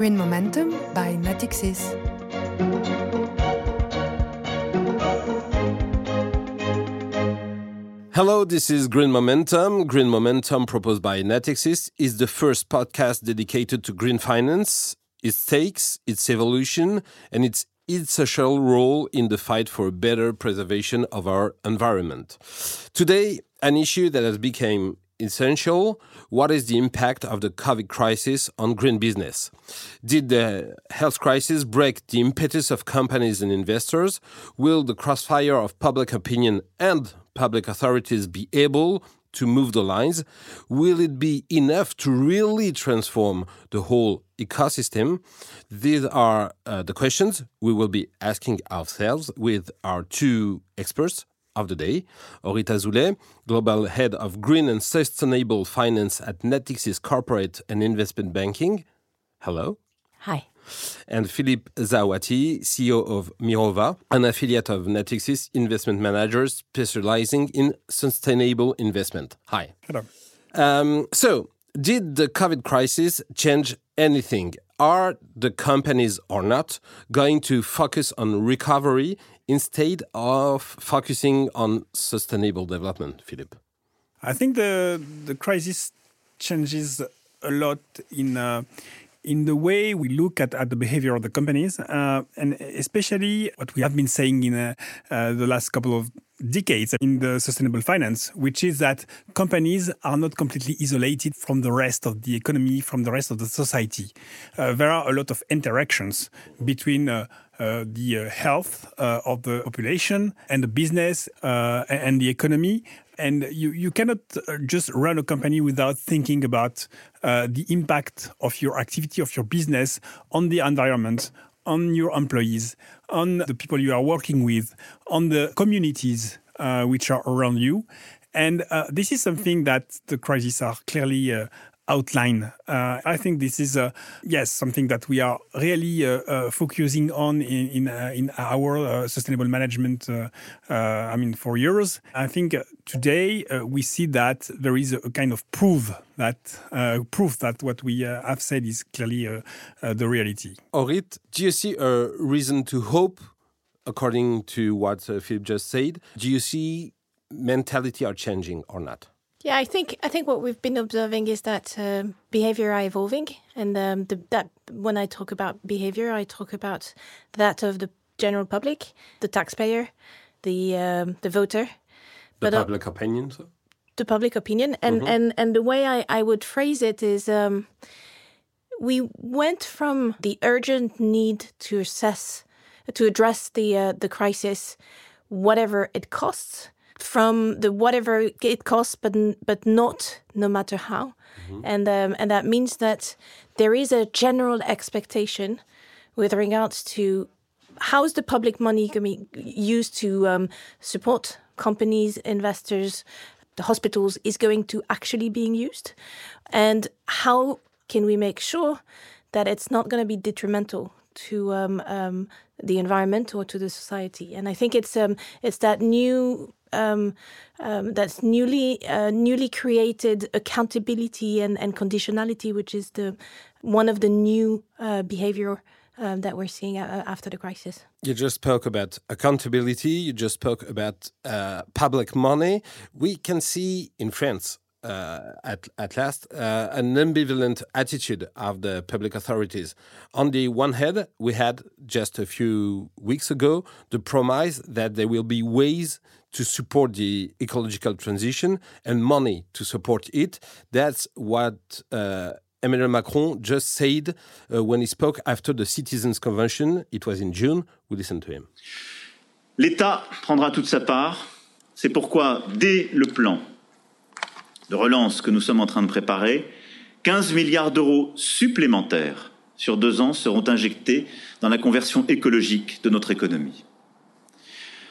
Green Momentum by Natixis. Hello, this is Green Momentum. Green Momentum, proposed by Natixis, is the first podcast dedicated to green finance, its stakes, its evolution, and its social role in the fight for better preservation of our environment. Today, an issue that has become essential what is the impact of the covid crisis on green business? Did the health crisis break the impetus of companies and investors? Will the crossfire of public opinion and public authorities be able to move the lines? Will it be enough to really transform the whole ecosystem? These are uh, the questions we will be asking ourselves with our two experts of the day. Orith Azoulay, Global Head of Green and Sustainable Finance at Natixis Corporate and Investment Banking. Hello. Hi. And Philippe Zaouati, CEO of Mirova, an affiliate of Natixis Investment Managers specializing in sustainable investment. Hi. Hello. Um, so, did the COVID crisis change anything? Are the companies or not going to focus on recovery instead of focusing on sustainable development, Philippe? I think the the crisis changes a lot in uh, in the way we look at, at the behavior of the companies, uh, and especially what we have been saying in uh, uh, the last couple of decades in the sustainable finance, which is that companies are not completely isolated from the rest of the economy, from the rest of the society. Uh, there are a lot of interactions between uh, uh, the uh, health uh, of the population and the business uh, and the economy. And you, you cannot just run a company without thinking about the impact of your activity, of your business on the environment, on your employees, on the people you are working with, on the communities uh, which are around you. And uh, this is something that the crises are clearly uh, outline. Uh, I think this is, uh, yes, something that we are really uh, uh focusing on in in, uh, in our uh, sustainable management. I mean, for years. I think today we see that there is a kind of proof that proof that what we have said is clearly the reality. Orith, do you see a reason to hope? According to what Philippe just said, do you see mentality are changing or not? Yeah, I think I think what we've been observing is that uh, behavior are evolving, and um, the, that when I talk about behavior, I talk about that of the general public, the taxpayer, the um, the voter, the but, public uh, opinion. So? The public opinion, and mm -hmm. and and the way I I would phrase it is. Um, we went from the urgent need to assess, to address the uh, the crisis, whatever it costs, from the whatever it costs, but but not no matter how, mm-hmm. and um, and that means that there is a general expectation with regards to how is the public money going to be used to um, support companies, investors, the hospitals is going to actually being used, and how can we make sure that it's not going to be detrimental to um, um, the environment or to the society. And I think it's um, it's that new um, um, that's newly uh, newly created accountability and, and conditionality, which is the one of the new uh, behavior um, that we're seeing uh, after the crisis. You just spoke about accountability. You just spoke about uh, public money. We can see in France uh, at, at last uh, an ambivalent attitude of the public authorities. On the one hand, we had just a few weeks ago the promise that there will be ways to support the ecological transition and money to support it. That's what uh, Emmanuel Macron just said uh, when he spoke after the Citizens Convention. It was in June. We listen to him. L'État prendra toute sa part. C'est pourquoi, dès le plan de relance que nous sommes en train de préparer, 15 milliards d'euros supplémentaires sur deux ans seront injectés dans la conversion écologique de notre économie.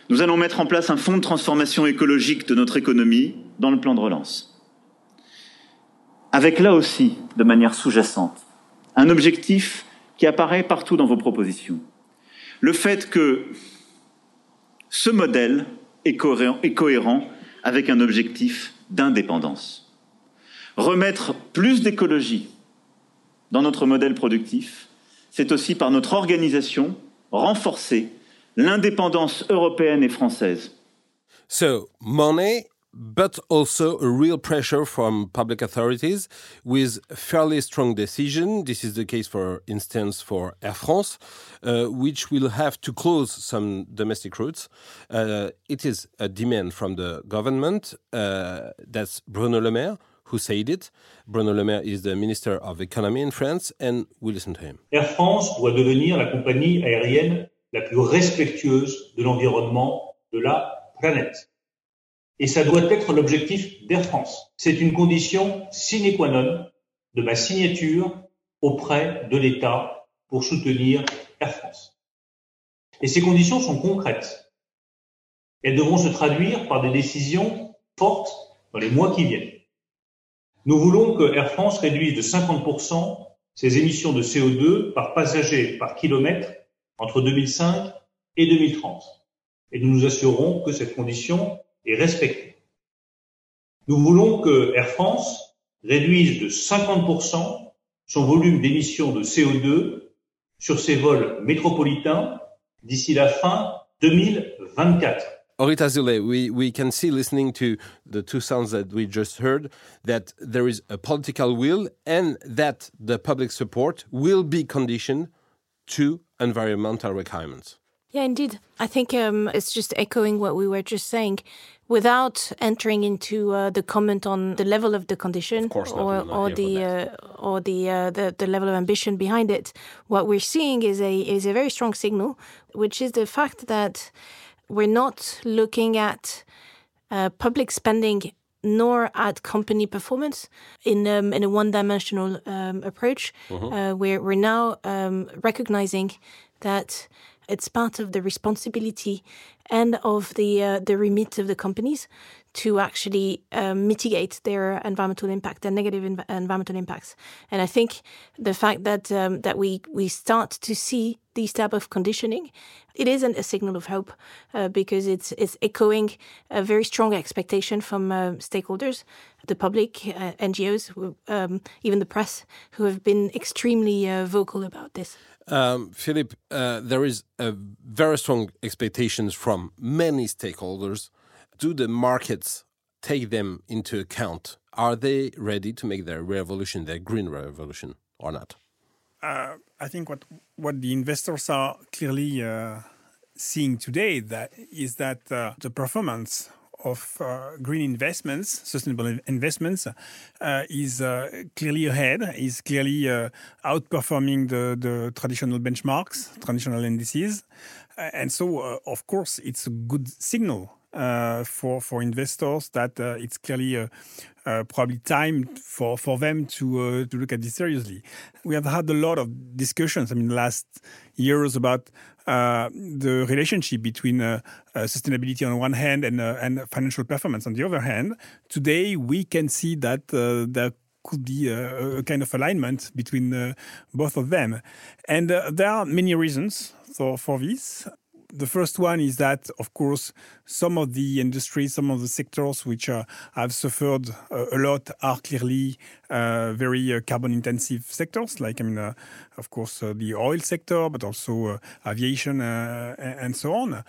Nous allons mettre en place un fonds de transformation écologique de notre économie dans le plan de relance. Avec là aussi, de manière sous-jacente, un objectif qui apparaît partout dans vos propositions. Le fait que ce modèle est cohérent, avec un objectif d'indépendance. Remettre plus d'écologie dans notre modèle productif c'est aussi par notre organisation renforcer l'indépendance européenne et française. So, money but also a real pressure from public authorities with fairly strong decision. This is the case, for instance, for Air France, uh, which will have to close some domestic routes. Uh, it is a demand from the government. Uh, that's Bruno Le Maire who said it. Bruno Le Maire is the Minister of Economy in France, and we listen to him. Air France doit devenir la compagnie aérienne la plus respectueuse de l'environnement de la planète. Et ça doit être l'objectif d'Air France. C'est une condition sine qua non de ma signature auprès de l'État pour soutenir Air France. Et ces conditions sont concrètes. Elles devront se traduire par des décisions fortes dans les mois qui viennent. Nous voulons que Air France réduise de 50% ses émissions de CO2 par passager par kilomètre entre 2005 et 2030. Et nous nous assurons que cette condition est respectée. Nous voulons que Air France réduise de 50% son volume d'émissions de CO2 sur ses vols métropolitains d'ici la fin 2024. Orita Zule, we, we can see listening to the two sounds that we just heard that there is a political will and that the public support will be conditioned to environmental requirements. Yeah, indeed. I think um, it's just echoing what we were just saying. Without entering into uh, the comment on the level of the condition of not, or, or the uh, or the, uh, the the level of ambition behind it, what we're seeing is a is a very strong signal, which is the fact that we're not looking at uh, public spending nor at company performance in um, in a one-dimensional um, approach. Mm-hmm. Uh, we're we're now um, recognizing that it's part of the responsibility and of the uh, the remit of the companies to actually uh, mitigate their environmental impact and negative env- environmental impacts. And I think the fact that um, that we we start to see these type of conditioning, it isn't a signal of hope uh, because it's it's echoing a very strong expectation from uh, stakeholders, the public, uh, NGOs, um, even the press, who have been extremely uh, vocal about this. Um, Philippe, uh, there is very strong expectations from many stakeholders. Do the markets take them into account? Are they ready to make their revolution, their green revolution, or not? Uh, I think what what the investors are clearly uh, seeing today that is that uh, the performance of uh, green investments, sustainable investments, uh, is uh, clearly ahead, is clearly uh, outperforming the, the traditional benchmarks, traditional indices. Uh, and so, uh, of course, it's a good signal for, for investors that it's clearly probably time for, for them to, to look at this seriously. We have had a lot of discussions, I mean, last years about uh, Uh, the relationship between uh, uh, sustainability on one hand and, uh, and financial performance on the other hand. Today, we can see that uh, there could be a, a, kind of alignment between both of them. And there are many reasons for, for this the first one is that, of course, some of the industries, some of the sectors which uh, have suffered uh, a lot are clearly uh, very uh, carbon intensive sectors, like, I mean, uh, of course, uh, the oil sector, but also aviation and so on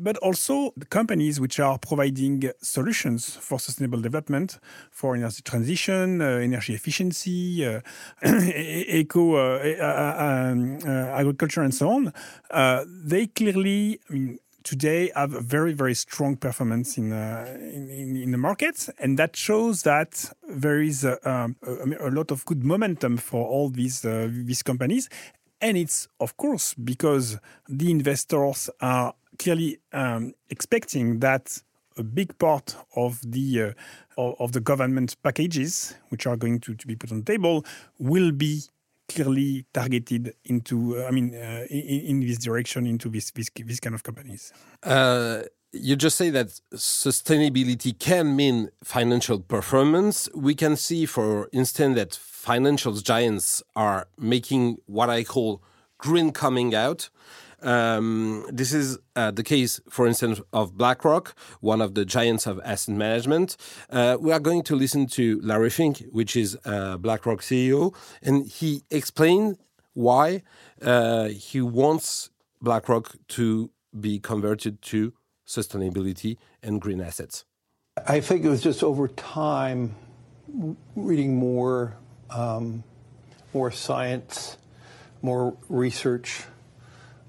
but also the companies which are providing solutions for sustainable development, for energy transition, uh, energy efficiency, uh, eco uh, um, agriculture, and so on. they clearly, I mean, today have a very very strong performance in uh, in, in, the markets, and that shows that there is a, um, a, a lot of good momentum for all these uh, these companies, and it's of course because the investors are clearly um, expecting that a big part of the uh, of the government packages, which are going to, to be put on the table, will be clearly targeted into, uh, I mean, uh, in, in, this direction, into this this, this kind of companies. Uh, you just say that sustainability can mean financial performance. We can see, for instance, that financial giants are making what I call green coming out. Um, this is uh, the case, for instance, of BlackRock, one of the giants of asset management. Uh, we are going to listen to Larry Fink, which is uh, BlackRock CEO, and he explained why uh, he wants BlackRock to be converted to sustainability and green assets. I think it was just over time, reading more, um, more science, more research,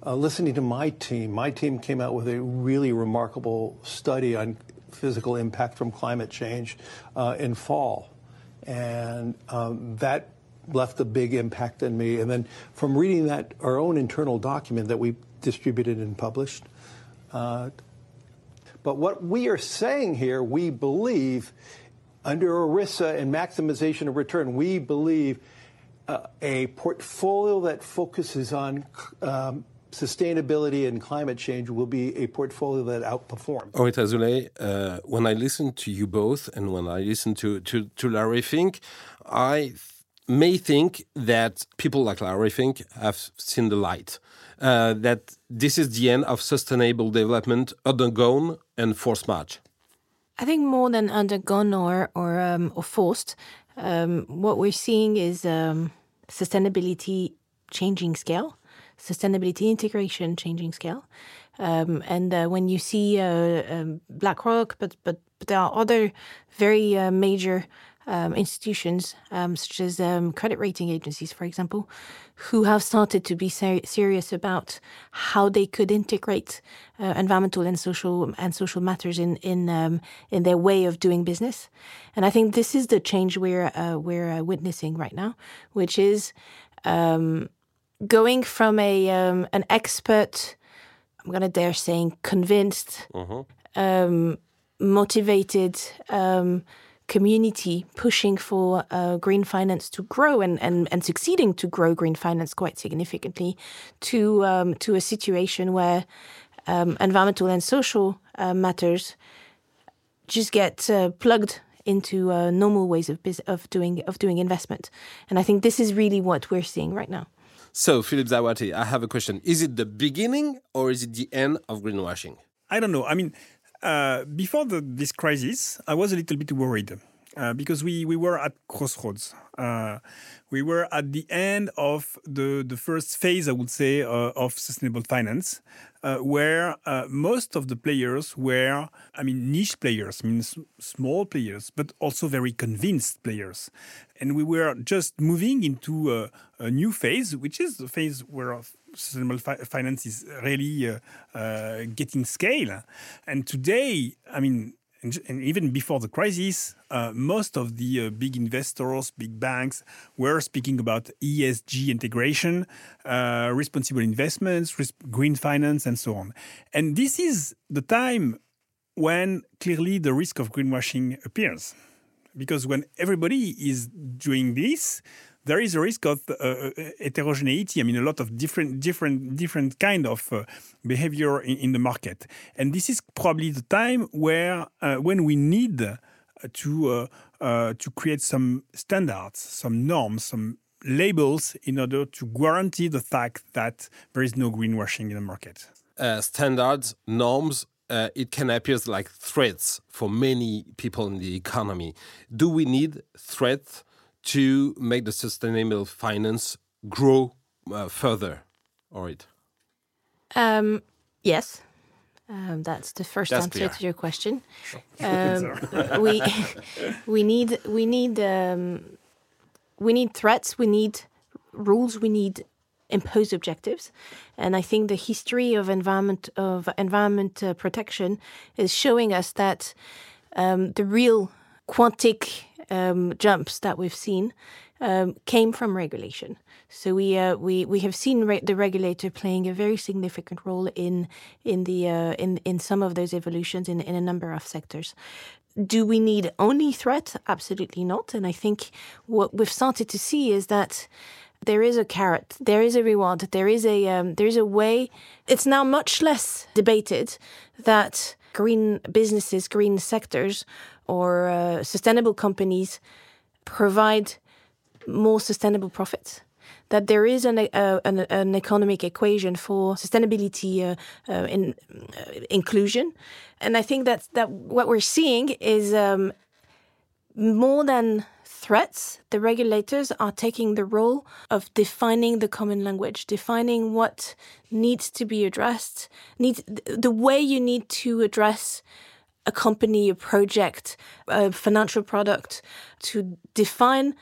uh, listening to my team. My team came out with a really remarkable study on physical impact from climate change uh, in fall, and um, that left a big impact on me. And then from reading that, our own internal document that we distributed and published. Uh, but what we are saying here, we believe under ERISA and maximization of return, we believe uh, a portfolio that focuses on um, sustainability and climate change will be a portfolio that outperforms. Orith Azoulay, uh, when I listen to you both and when I listen to, to, to Larry Fink, I may think that people like Larry Fink have seen the light. Uh, that this is the end of sustainable development undergone and forced march. I think more than undergone or or, um, or forced, um, what we're seeing is um, sustainability changing scale, sustainability integration changing scale, um, and uh, when you see uh, um, BlackRock, but but but there are other very uh, major um, institutions, um, such as um, credit rating agencies, for example, who have started to be ser serious about how they could integrate uh, environmental and social and social matters in in um, in their way of doing business. And I think this is the change we're uh, we're uh, witnessing right now, which is um, going from a um, an expert. I'm gonna dare saying convinced, -huh. motivated community pushing for uh, green finance to grow and, and, and succeeding to grow green finance quite significantly to um, to a situation where um, environmental and social uh, matters just get uh, plugged into uh, normal ways of of doing of doing investment and I think this is really what we're seeing right now. So Philippe Zaouati, I have a question. Is it the beginning or is it the end of greenwashing? I don't know. I mean, uh, before the, this crisis, I was a little bit worried uh, because we, we were at crossroads. Uh, we were at the end of the, the first phase, I would say, uh, of sustainable finance, uh, where uh, most of the players were, I mean, niche players, I mean, small players, but also very convinced players. And we were just moving into a, a new phase, which is the phase where sustainable fi finance is really uh, getting scale. And today, I mean, and, and even before the crisis, uh, most of the uh, big investors, big banks, were speaking about ESG integration, uh, responsible investments, green finance, and so on. And this is the time when clearly the risk of greenwashing appears. Because when everybody is doing this, there is a risk of uh, uh, heterogeneity. I mean, a lot of different, different, different kind of uh, behavior in, in, the market, and this is probably the time where uh, when we need to uh, uh, to create some standards, some norms, some labels in order to guarantee the fact that there is no greenwashing in the market. standards, norms, uh, it can appear like threats for many people in the economy. Do we need threats to make the sustainable finance grow uh, further, All right. Um, yes. Um, that's the first that's answer clear. to your question. Um, we we need we need um, we need threats. We need rules. We need imposed objectives, and I think the history of environment of environment uh, protection is showing us that um, the real quantic um, jumps that we've seen um, came from regulation. So we uh, we we have seen re the regulator playing a very significant role in in the uh, in in some of those evolutions in in a number of sectors. Do we need only threat? Absolutely not. And I think what we've started to see is that there is a carrot, there is a reward, there is a um, there is a way. It's now much less debated that green businesses, green sectors or uh, sustainable companies provide more sustainable profits. That there is an, uh, an, an, economic equation for sustainability uh, uh, in, uh, inclusion. And i think that that what we're seeing is um, more than threats, the regulators are taking the role of defining the common language, defining what needs to be addressed, needs the way you need to address a company, a project, a financial product, to define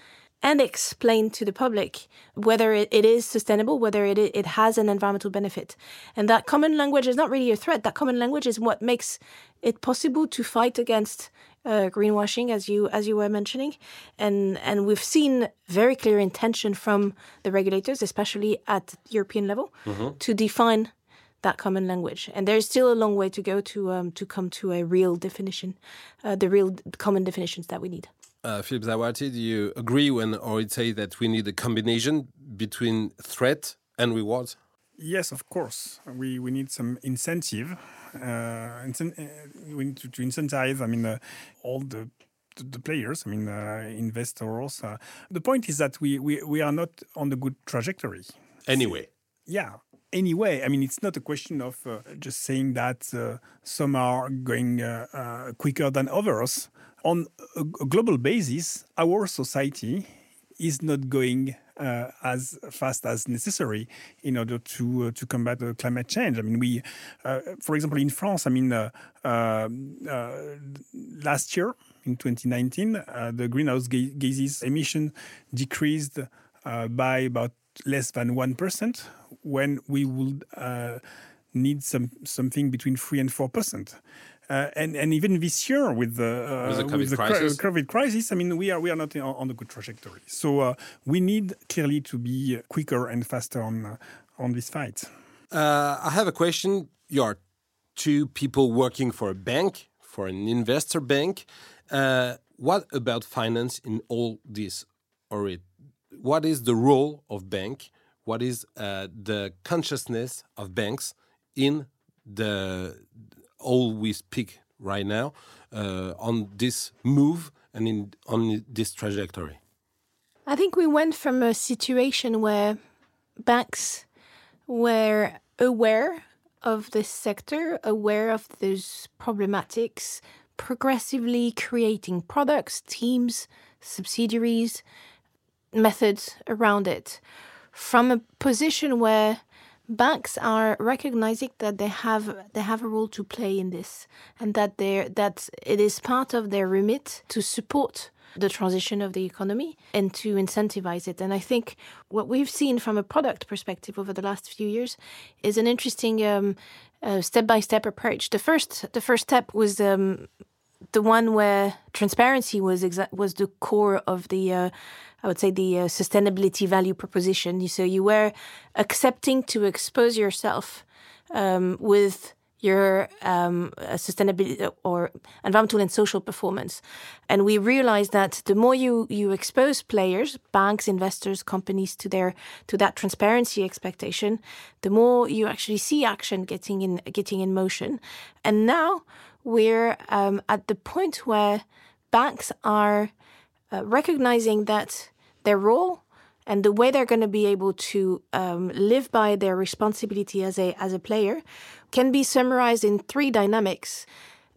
and explain to the public whether it, it is sustainable, whether it, it has an environmental benefit. And that common language is not really a threat. That common language is what makes it possible to fight against uh, greenwashing, as you as you were mentioning, and and we've seen very clear intention from the regulators, especially at European level, mm-hmm. to define that common language. And there's still a long way to go to um, to come to a real definition, uh, the real common definitions that we need. Uh, Philippe Zaouati, do you agree when Orith say that we need a combination between threat and reward? Yes, of course. We we need some incentive. Uh, uh, we need to, to, incentivize. I mean, uh, all the the players, I mean, uh, investors. Uh, the point is that we, we, we are not on the good trajectory. Anyway. Yeah. Anyway, I mean, it's not a question of uh, just saying that some are going quicker than others. On a, a global basis, our society is not going uh, as fast as necessary in order to uh, to combat uh, climate change. I mean, we, uh, for example, in France, I mean, uh, uh, last year in 2019, the greenhouse gases emission decreased by about less than one percent, when we would need some something between three and four percent. Uh, and and even this year with the, uh, with the, COVID, with the crisis. COVID, crisis. I mean, we are we are not on, a good trajectory. So uh, we need clearly to be quicker and faster on uh, on this fight. Uh, I have a question. You are two people working for a bank, for an investor bank. Uh, what about finance in all this? Orith, what is the role of bank? What is the consciousness of banks in the all we speak right now uh, on this move and in, on this trajectory? I think we went from a situation where banks were aware of this sector, aware of those problematics, progressively creating products, teams, subsidiaries, methods around it, from a position where banks are recognizing that they have they have a role to play in this and that they that it is part of their remit to support the transition of the economy and to incentivize it. And I think what we've seen from a product perspective over the last few years is an interesting step by step approach. The first the first step was um, the one where transparency was exa- was the core of the uh, I would say the uh, sustainability value proposition. So you were accepting to expose yourself um, with your um, sustainability or environmental and social performance. And we realized that the more you you expose players, banks, investors, companies to their to that transparency expectation, the more you actually see action getting in getting in motion. And now we're um, at the point where banks are uh, recognizing that their role and the way they're going to be able to um, live by their responsibility as a as a player can be summarized in three dynamics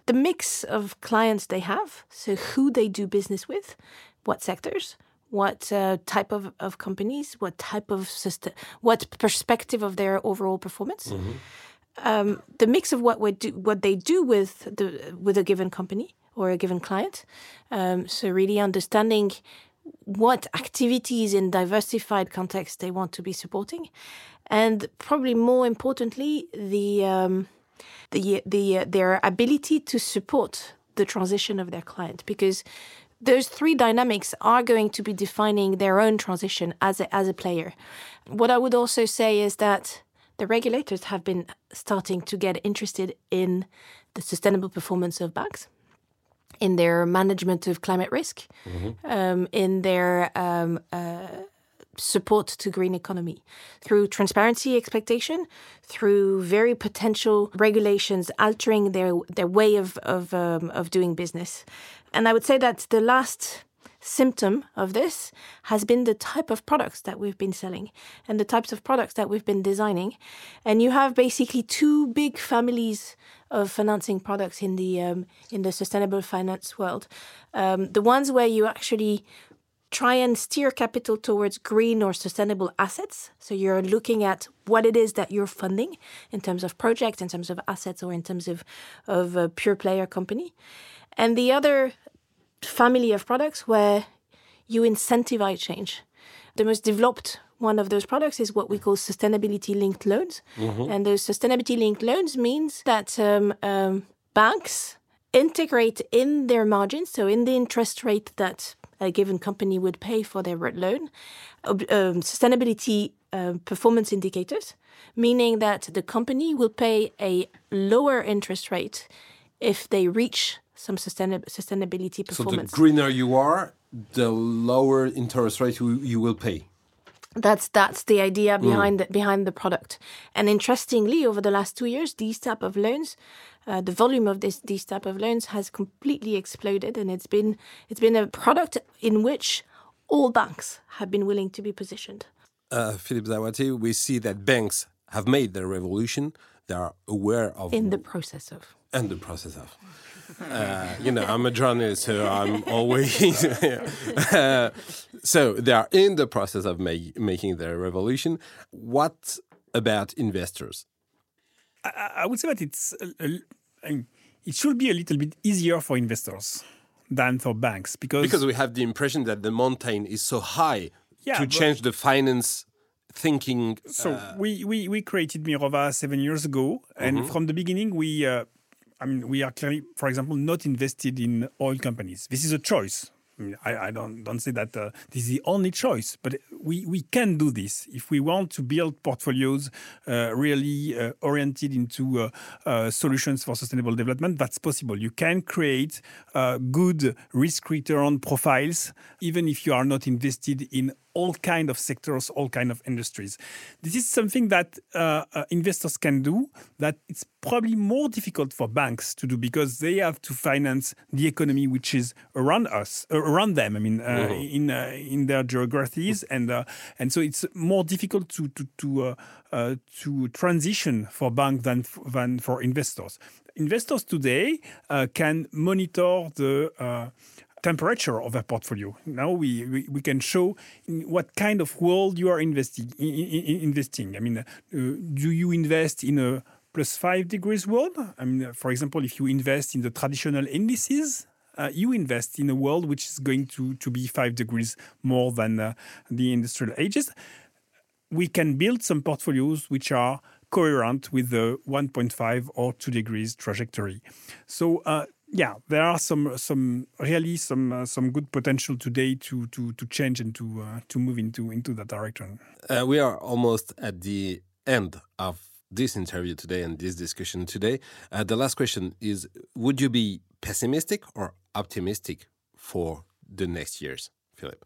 the mix of clients they have so who they do business with what sectors what uh, type of, of companies what type of system what perspective of their overall performance mm-hmm. um, the mix of what we do what they do with the with a given company or a given client um, so really understanding what activities in diversified contexts they want to be supporting, and probably more importantly, the um, the the uh, their ability to support the transition of their client. Because those three dynamics are going to be defining their own transition as a, as a player. What I would also say is that the regulators have been starting to get interested in the sustainable performance of banks in their management of climate risk, mm-hmm. um, in their um, uh, support to green economy through transparency expectation, through very potential regulations altering their their way of of um, of doing business, and I would say that the last symptom of this has been the type of products that we've been selling and the types of products that we've been designing. And you have basically two big families of financing products in the um, in the sustainable finance world. Um, the ones where you actually try and steer capital towards green or sustainable assets. So you're looking at what it is that you're funding in terms of projects, in terms of assets, or in terms of, of a pure player company. And the other family of products where you incentivize change. The most developed one of those products is what we call sustainability linked loans. Mm-hmm. And those sustainability linked loans means that um, um, banks integrate in their margins, so in the interest rate that a given company would pay for their loan, um, sustainability uh, performance indicators, meaning that the company will pay a lower interest rate if they reach some sustain- sustainability performance. So the greener you are, the lower interest rate you, you will pay. That's that's the idea behind mm. the, behind the product. And interestingly, over the last two years, these type of loans, uh, the volume of this these type of loans has completely exploded, and it's been it's been a product in which all banks have been willing to be positioned. Uh, Philippe Zaouati, we see that banks have made their revolution. They are aware of in the process of in the process of. Uh, you know, I'm a journalist, so I'm always. uh, so they are in the process of make, making their revolution. What about investors? I, I would say that it's it should be a little bit easier for investors than for banks because because we have the impression that the mountain is so high yeah, to change the finance thinking. So uh, we, we we created Mirova seven years ago, and mm -hmm. from the beginning we uh, I mean, we are clearly, for example, not invested in oil companies. This is a choice. I, mean, I, I don't don't say that uh, this is the only choice, but we, we can do this if we want to build portfolios uh, really uh, oriented into uh, uh, solutions for sustainable development. That's possible. You can create uh, good risk return profiles, even if you are not invested in all kind of sectors, all kind of industries. This is something that uh, uh, investors can do that it's probably more difficult for banks to do because they have to finance the economy which is around us, uh, around them. I mean, uh, mm-hmm. in uh, in their geographies, and uh, and so it's more difficult to to to to transition for banks than than for investors. Investors today can monitor the temperature of a portfolio. Now we, we, we, can show what kind of world you are investing. In, in, investing. I mean, uh, do you invest in a plus five degrees world? I mean, for example, if you invest in the traditional indices, uh, you invest in a world which is going to, to be five degrees more than uh, the industrial ages. We can build some portfolios which are coherent with the 1.5 or 2 degrees trajectory. So uh, yeah, there are some some really some uh, some good potential today to to to change and to uh, to move into into that direction. Uh, we are almost at the end of this interview today and this discussion today. Uh, the last question is: Would you be pessimistic or optimistic for the next years, Philippe?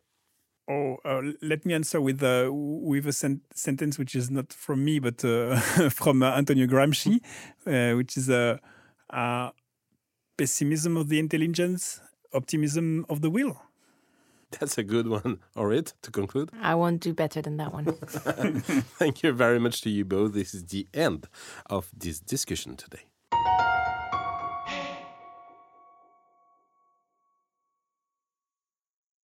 Oh, uh, let me answer with uh, with a sen sentence which is not from me but uh, from uh, Antonio Gramsci, uh, which is a pessimism of the intelligence, optimism of the will. That's a good one. All right, to conclude. I won't do better than that one. Thank you very much to you both. This is the end of this discussion today.